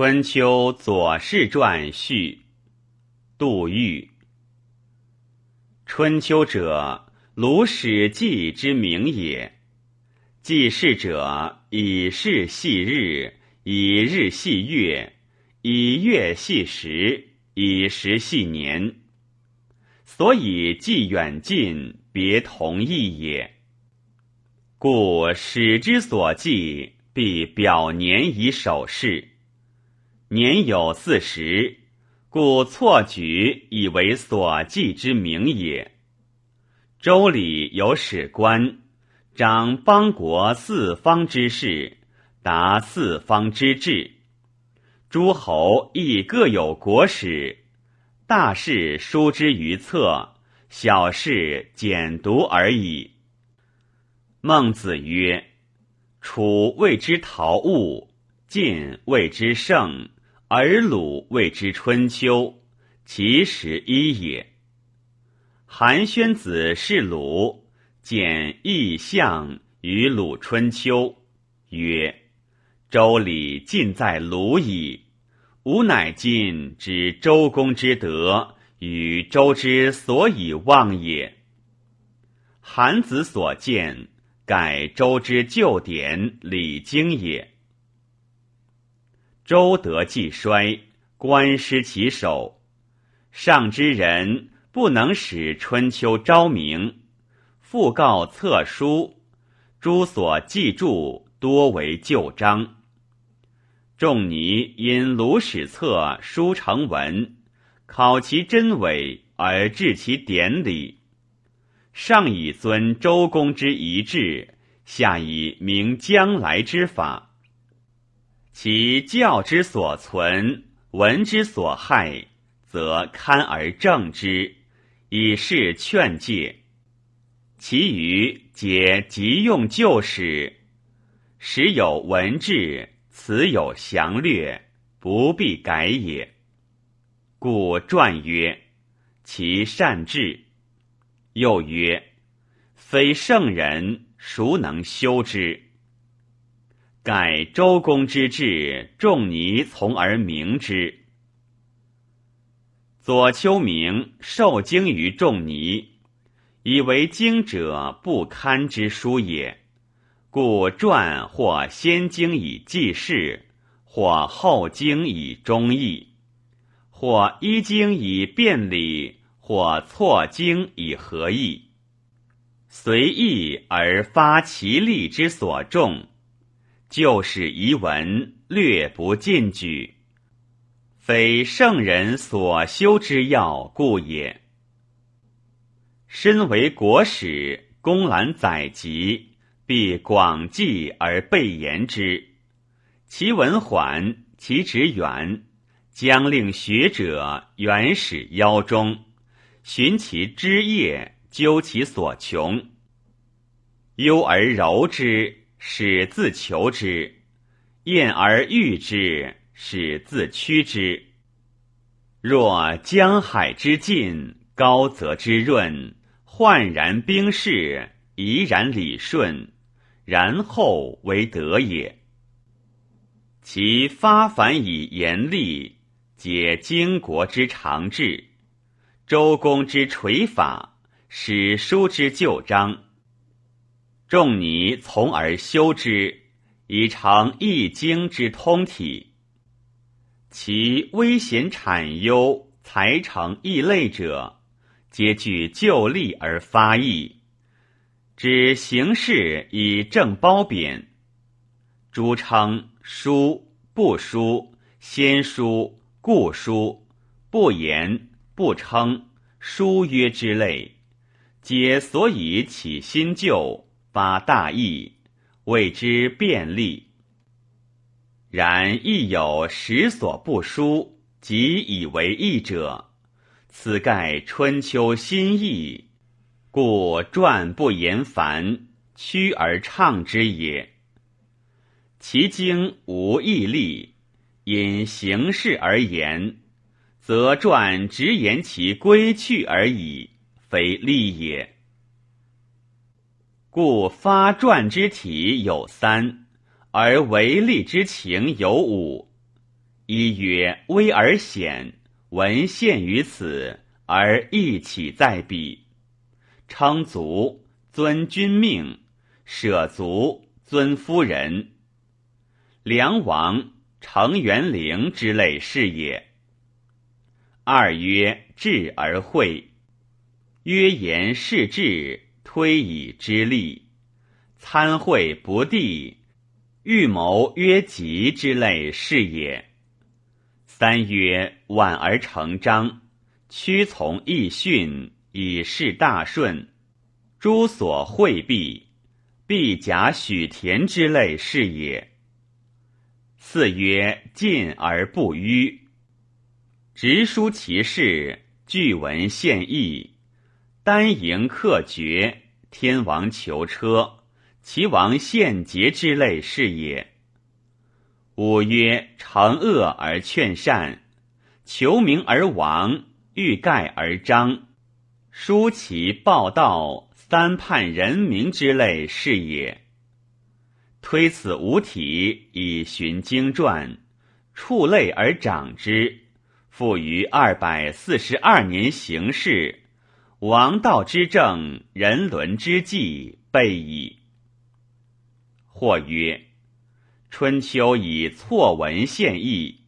春秋左氏传序，杜预。春秋者，鲁史记之名也。记事者，以事系日，以日系月，以月系时，以时系年。所以记远近，别同义也。故史之所记，必表年以守事。年有四十，故错举以为所记之名也。周礼有史官，掌邦国四方之事，达四方之治。诸侯亦各有国史，大事书之于册，小事简读而已。孟子曰：“楚谓之陶物，晋谓之盛。”而鲁谓之春秋，其实一也。韩宣子是鲁，简异象于鲁春秋，曰：“周礼尽在鲁矣。吾乃今之周公之德，与周之所以望也。韩子所见，改周之旧典礼经也。”周德既衰，官失其首。上之人不能使春秋昭明，复告册书，诸所记注多为旧章。仲尼因鲁史册书成文，考其真伪而治其典礼。上以尊周公之遗志，下以明将来之法。其教之所存，文之所害，则堪而正之，以示劝诫；其余皆急用旧史，时有文志，此有详略，不必改也。故传曰：“其善治。”又曰：“非圣人，孰能修之？”改周公之志，仲尼从而明之。左丘明受经于仲尼，以为经者不堪之书也，故传或先经以记事，或后经以忠义，或一经以辩理，或错经以合义，随意而发其力之所重。旧史遗文略不进举，非圣人所修之要故也。身为国史，公览载籍，必广记而备言之。其文缓，其旨远，将令学者原始腰中，寻其枝叶，究其所穷，优而柔之。使自求之，厌而欲之，使自屈之。若江海之尽，高泽之润，焕然冰释，怡然理顺，然后为德也。其发凡以严厉，解经国之长治，周公之垂法，史书之旧章。仲尼从而修之，以成《易经》之通体。其微贤产忧，才成异类者，皆据旧例而发义，指形式以正褒贬。诸称书、不书、先书、故书、不言、不称、书曰之类，皆所以起新旧。发大义，谓之便利。然亦有实所不书，即以为义者，此盖春秋新义，故传不言繁，屈而畅之也。其经无义例，因形式而言，则传直言其归去而已，非利也。故发传之体有三，而为利之情有五：一曰危而险，闻陷于此，而义起在彼。称足，尊君命；舍足，尊夫人。梁王、程元龄之类是也。二曰智而会，曰言是智，推以之利，参会不第，预谋曰吉之类是也。三曰婉而成章，屈从易训，以示大顺。诸所惠避，必假许田之类是也。四曰进而不迂，直书其事，据文献义，单迎客绝，天王求车，齐王献节之类是也。五曰惩恶而劝善，求名而亡，欲盖而彰，疏其报道，三叛人民之类是也。推此五体以寻经传，触类而长之，复于二百四十二年行事，王道之政，人伦之纪备矣。或曰。春秋以错文献义，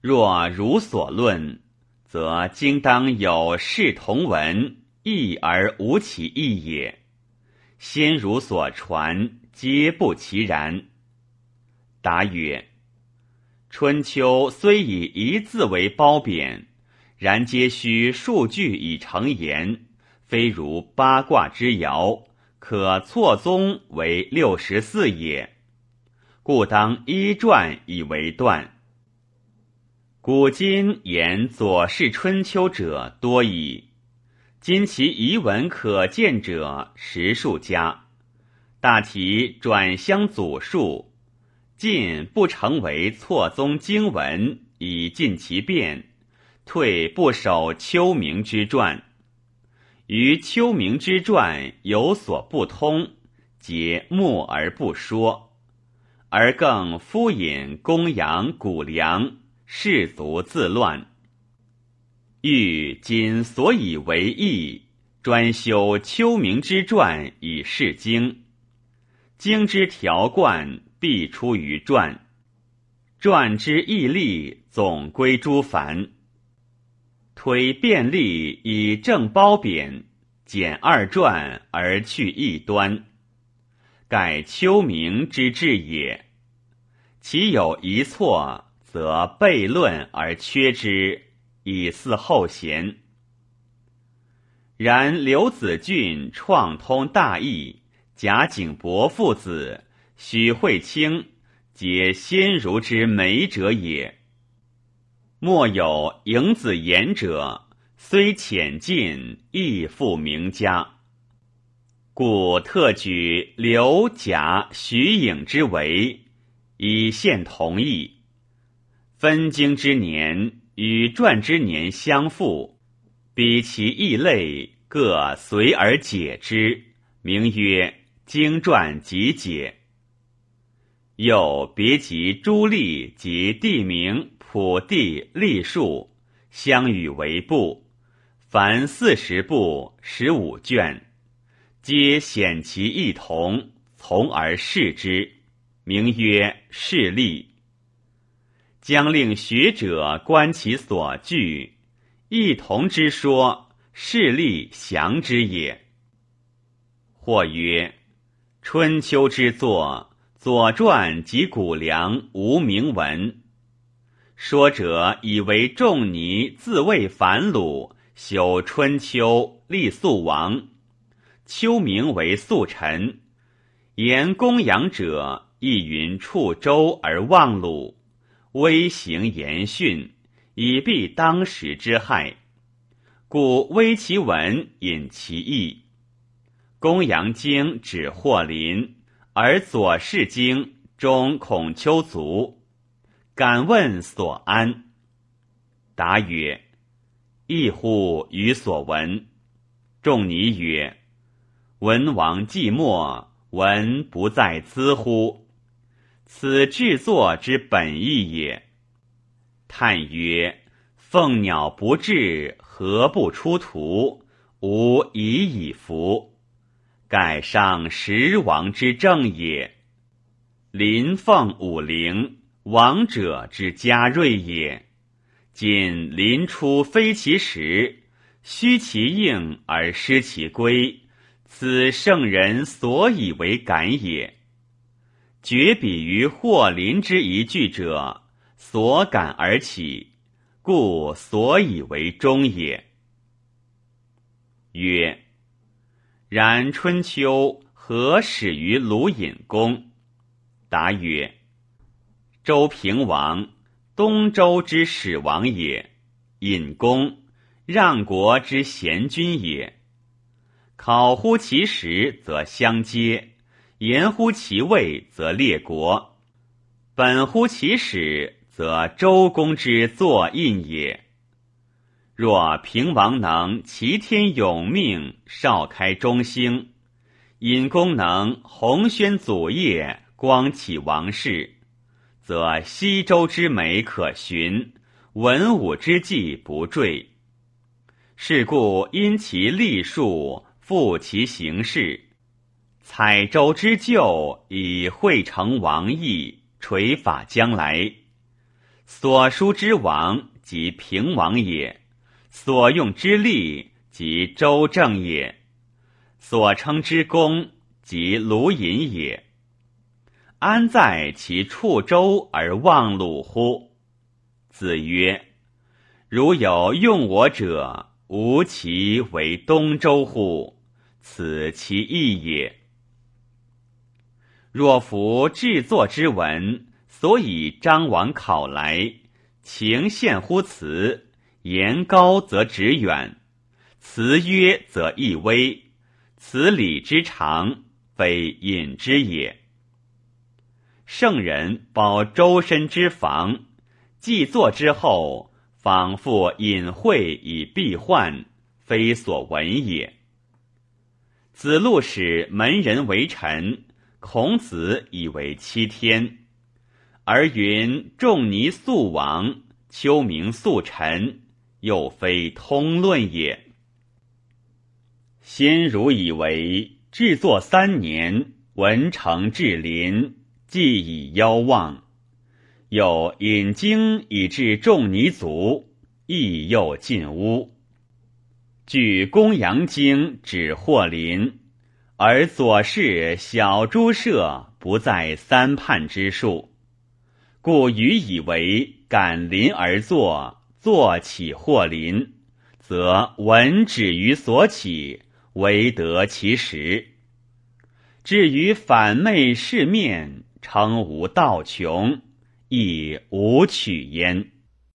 若如所论，则今当有事同文，义而无其义也。先儒所传，皆不其然。答曰：春秋虽以一字为褒贬，然皆须数据以成言，非如八卦之爻，可错综为六十四也。故当一传以为断。古今言左氏春秋者多矣，今其遗文可见者十数家，大体转相祖述，尽不成为错综经文以尽其变，退不守秋明之传，于秋明之传有所不通，皆默而不说。而更敷衍公羊谷梁，士卒自乱。欲今所以为义，专修秋明之传以示经。经之条贯必出于传，传之义例总归诸凡。推便利以正褒贬，减二传而去异端。盖丘明之志也，其有一错，则悖论而缺之，以似后贤。然刘子俊创通大义，贾景伯父子，许惠清，皆先儒之美者也。莫有嬴子言者，虽浅近，亦复名家。故特举刘贾徐颖之为，以现同义。分经之年与传之年相复，比其异类，各随而解之，名曰经传集解。又别集诸历及地名、普地、隶数，相与为部，凡四十部，十五卷。皆显其异同，从而视之，名曰事例。将令学者观其所据，异同之说，事例详之也。或曰：春秋之作，《左传》及谷梁无名文。说者以为仲尼自谓反鲁，修春秋，立肃王。秋明为肃臣，言公羊者亦云触周而忘鲁，微行言训，以避当时之害，故微其文，引其意。公羊经指霍林，而左氏经终孔丘卒。敢问所安？答曰：异乎于所闻。仲尼曰。文王寂寞，文不在兹乎？此制作之本意也。叹曰：“凤鸟不至，何不出图？吾已矣服。盖上十王之政也。临凤武陵，王者之嘉瑞也。今临出非其时，虚其应而失其归，此圣人所以为感也。绝彼于祸临之一句者。”所感而起，故所以为终也。曰：然春秋何始于鲁隐公？答曰：周平王，东周之始王也；隐公，让国之贤君也。考乎其时，则相接；言乎其位，则列国。本乎其始。则周公之作印也。若平王能齐天永命，少开中兴；尹公能宏宣祖业，光启王室，则西周之美可循，文武之际不坠。是故因其立数，复其形式，采周之旧，以汇成王意，垂法将来。所书之王即平王也，所用之力即周正也，所称之功即卢隐也。安在其处周而忘鲁乎？子曰：“如有用我者，吾其为东周乎？此其义也。若夫制作之文。”所以张王考来，情献乎辞，言高则直远，辞约则易微，此礼之常，非隐之也。圣人保周身之防，既作之后，仿复隐晦以避患，非所闻也。子路使门人为臣，孔子以为七天。而云仲尼素王，丘明素臣，又非通论也。先儒以为制作三年，文成至林，既以夭望。又引经以至仲尼族，亦又尽污。据公羊经指霍林，而左氏小诸舍不在三判之数。故予以为感临而作，坐起或临，则闻止于所起，唯得其实。至于反昧世面，称无道穷，亦无取焉。